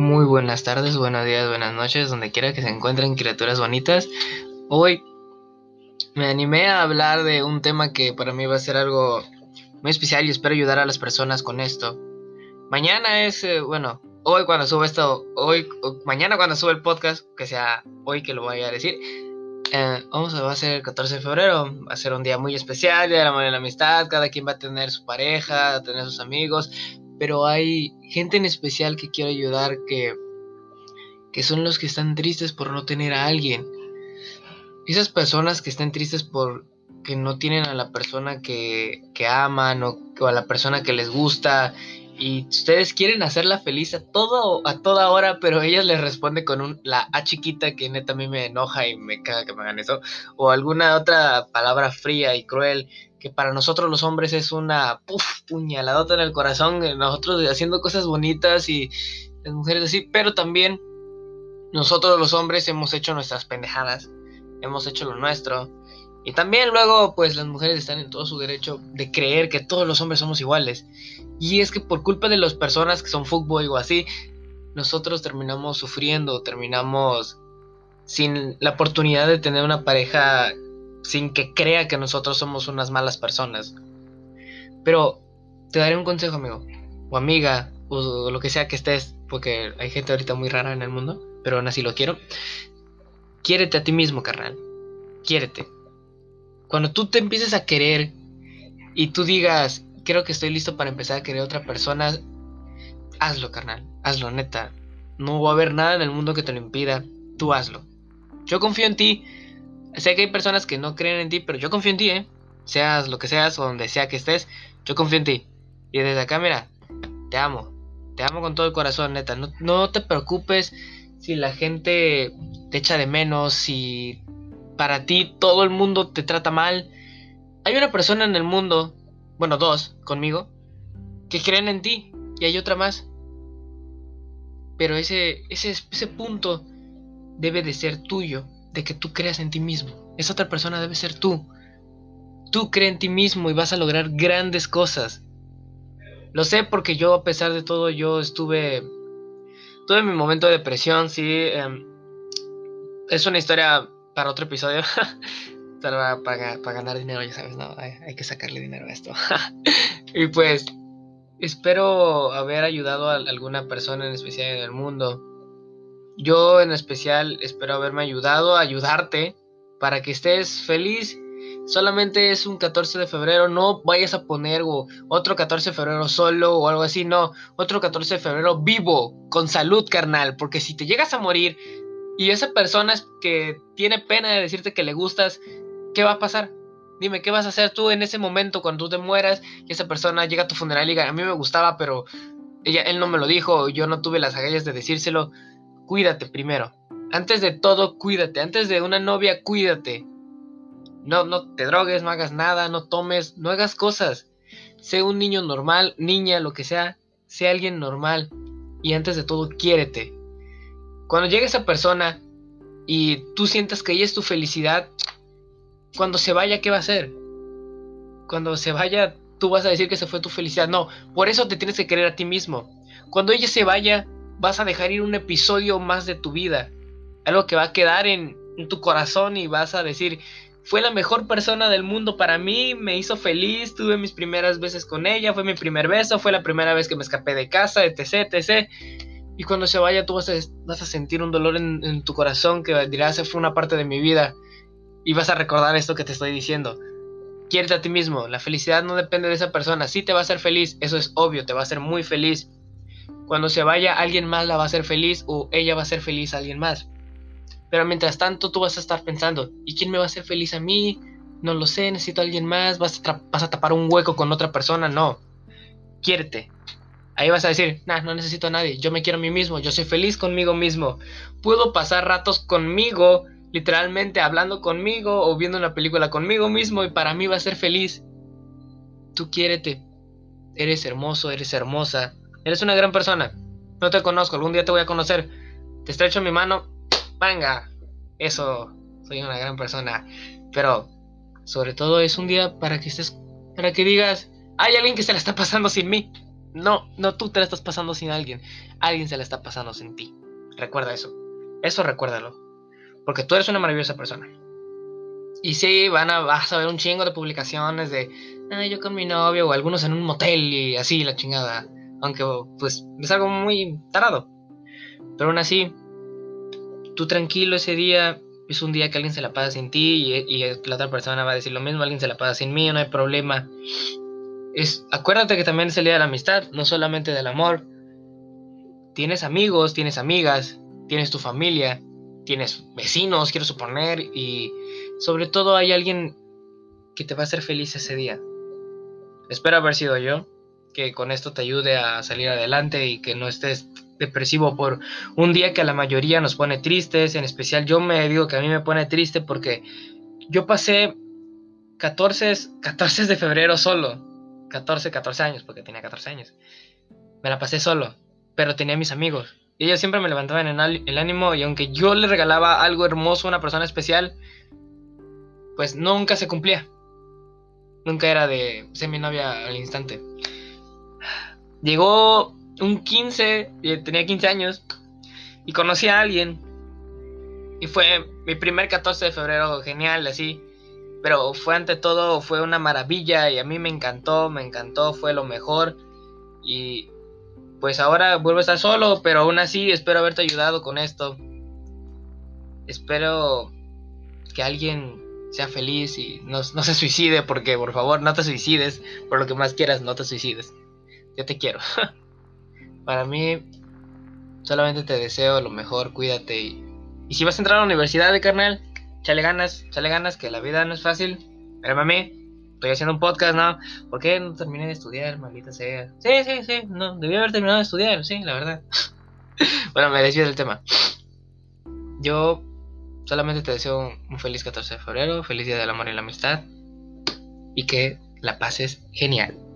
Muy buenas tardes, buenos días, buenas noches, donde quiera que se encuentren criaturas bonitas. Hoy me animé a hablar de un tema que para mí va a ser algo muy especial y espero ayudar a las personas con esto. Mañana es, eh, bueno, hoy cuando sube esto, hoy, mañana cuando sube el podcast, que sea hoy que lo voy a decir, eh, vamos a, va a ser el 14 de febrero, va a ser un día muy especial, Día de la Madre de la Amistad, cada quien va a tener su pareja, va a tener sus amigos, pero hay gente en especial que quiero ayudar que, que son los que están tristes por no tener a alguien. Esas personas que están tristes por que no tienen a la persona que, que aman o, o a la persona que les gusta y ustedes quieren hacerla feliz a toda hora, pero ella les responde con un la A chiquita que neta a mí me enoja y me caga que me hagan eso o alguna otra palabra fría y cruel que para nosotros los hombres es una puff, puñaladota en el corazón, nosotros haciendo cosas bonitas y las mujeres así, pero también nosotros los hombres hemos hecho nuestras pendejadas, hemos hecho lo nuestro y también luego, pues las mujeres están en todo su derecho de creer que todos los hombres somos iguales. Y es que por culpa de las personas que son fútbol o así, nosotros terminamos sufriendo, terminamos sin la oportunidad de tener una pareja sin que crea que nosotros somos unas malas personas. Pero te daré un consejo, amigo, o amiga, o lo que sea que estés, porque hay gente ahorita muy rara en el mundo, pero aún así lo quiero. Quiérete a ti mismo, carnal. Quiérete cuando tú te empieces a querer y tú digas, creo que estoy listo para empezar a querer a otra persona, hazlo, carnal. Hazlo, neta. No va a haber nada en el mundo que te lo impida. Tú hazlo. Yo confío en ti. Sé que hay personas que no creen en ti, pero yo confío en ti, ¿eh? Seas lo que seas o donde sea que estés, yo confío en ti. Y desde acá, mira, te amo. Te amo con todo el corazón, neta. No, no te preocupes si la gente te echa de menos, si para ti todo el mundo te trata mal. Hay una persona en el mundo, bueno, dos conmigo, que creen en ti y hay otra más. Pero ese, ese, ese punto debe de ser tuyo, de que tú creas en ti mismo. Esa otra persona debe ser tú. Tú crees en ti mismo y vas a lograr grandes cosas. Lo sé porque yo, a pesar de todo, yo estuve. Tuve mi momento de depresión, sí. Em, es una historia para otro episodio. para, para, ganar dinero, ya sabes, ¿no? Hay, que sacarle dinero a esto. y pues, espero haber ayudado a alguna persona en especial en el mundo. Yo en especial espero haberme ayudado a ayudarte para que estés feliz. Solamente es un 14 de febrero, no vayas a poner otro 14 de febrero solo o algo así, no, otro 14 de febrero vivo, con salud carnal, porque si te llegas a morir, y esa persona que tiene pena de decirte que le gustas, ¿qué va a pasar? Dime, ¿qué vas a hacer tú en ese momento cuando tú te mueras y esa persona llega a tu funeral y diga, a mí me gustaba, pero ella, él no me lo dijo, yo no tuve las agallas de decírselo? Cuídate primero. Antes de todo, cuídate. Antes de una novia, cuídate. No, no te drogues, no hagas nada, no tomes, no hagas cosas. Sé un niño normal, niña, lo que sea. Sé alguien normal. Y antes de todo, quiérete. Cuando llegue esa persona y tú sientas que ella es tu felicidad, cuando se vaya, ¿qué va a hacer? Cuando se vaya, tú vas a decir que se fue tu felicidad. No, por eso te tienes que querer a ti mismo. Cuando ella se vaya, vas a dejar ir un episodio más de tu vida. Algo que va a quedar en, en tu corazón y vas a decir, fue la mejor persona del mundo para mí, me hizo feliz, tuve mis primeras veces con ella, fue mi primer beso, fue la primera vez que me escapé de casa, etc, etc. Y cuando se vaya tú vas a, vas a sentir un dolor en, tu corazón que dirás, fue una parte de mi vida. Y vas a recordar esto que te estoy diciendo. Quiérete a ti mismo. La felicidad no depende de esa persona. Sí te va a hacer feliz, eso es obvio, te va a hacer muy feliz. Cuando se vaya, alguien más la va a hacer feliz o ella va a ser feliz a alguien más. Pero mientras tanto, tú vas a estar pensando, ¿y quién me va a hacer feliz a mí? No lo sé, necesito a alguien más. ¿Vas a, vas a tapar un hueco con otra persona? No. Quiérete. Ahí vas a decir, nah, no necesito a nadie, yo me quiero a mí mismo, yo soy feliz conmigo mismo. Puedo pasar ratos conmigo, literalmente hablando conmigo o viendo una película conmigo mismo y para mí va a ser feliz. Tú quiérete. Eres hermoso, eres hermosa. Eres una gran persona. No te conozco, algún día te voy a conocer. Te estrecho mi mano. Venga. Eso, soy una gran persona. Pero, sobre todo, es un día para que estés, para que digas, hay alguien que se la está pasando sin mí. No, no tú te la estás pasando sin alguien, alguien se la está pasando sin ti. Recuerda eso. Eso recuérdalo. Porque tú eres una maravillosa persona. Y sí, van a, vas a ver un chingo de publicaciones de, ah, yo con mi novio o algunos en un motel y así la chingada. Aunque pues es algo muy tarado. Pero aún así, tú tranquilo ese día, es un día que alguien se la pasa sin ti y, la otra persona va a decir lo mismo, alguien se la pasa sin mí, no hay problema. Es, acuérdate que también es el día de la amistad, no solamente del amor. Tienes amigos, tienes amigas, tienes tu familia, tienes vecinos, quiero suponer, y sobre todo hay alguien que te va a hacer feliz ese día. Espero haber sido yo, que con esto te ayude a salir adelante y que no estés depresivo por un día que a la mayoría nos pone tristes, en especial yo me digo que a mí me pone triste porque yo pasé 14, 14 de febrero solo, 14, 14 años, porque tenía 14 años, me la pasé solo, pero tenía mis amigos. Ellos siempre me levantaban el ánimo y aunque yo le regalaba algo hermoso a una persona especial, pues nunca se cumplía. Nunca era de ser mi novia al instante. Llegó un 15, tenía 15 años, y conocí a alguien. Y fue mi primer 14 de febrero, genial, así. Pero fue ante todo, fue una maravilla y a mí me encantó, me encantó, fue lo mejor. Y pues ahora vuelvo a estar solo, pero aún así espero haberte ayudado con esto. Espero que alguien sea feliz y no, no se suicide, porque por favor no te suicides, por lo que más quieras, no te suicides. Yo te quiero. Para mí, solamente te deseo lo mejor, cuídate. Y, y si vas a entrar a la universidad de carnal, chale ganas, chale ganas, que la vida no es fácil. Pero mí, estoy haciendo un podcast, ¿no? ¿Por qué no terminé de estudiar, maldita sea? Sí, sí, sí, no, debí haber terminado de estudiar, sí, la verdad. bueno, me desvío del tema. Yo solamente te deseo un feliz 14 de febrero, feliz día del amor y la amistad. Y que la pases genial.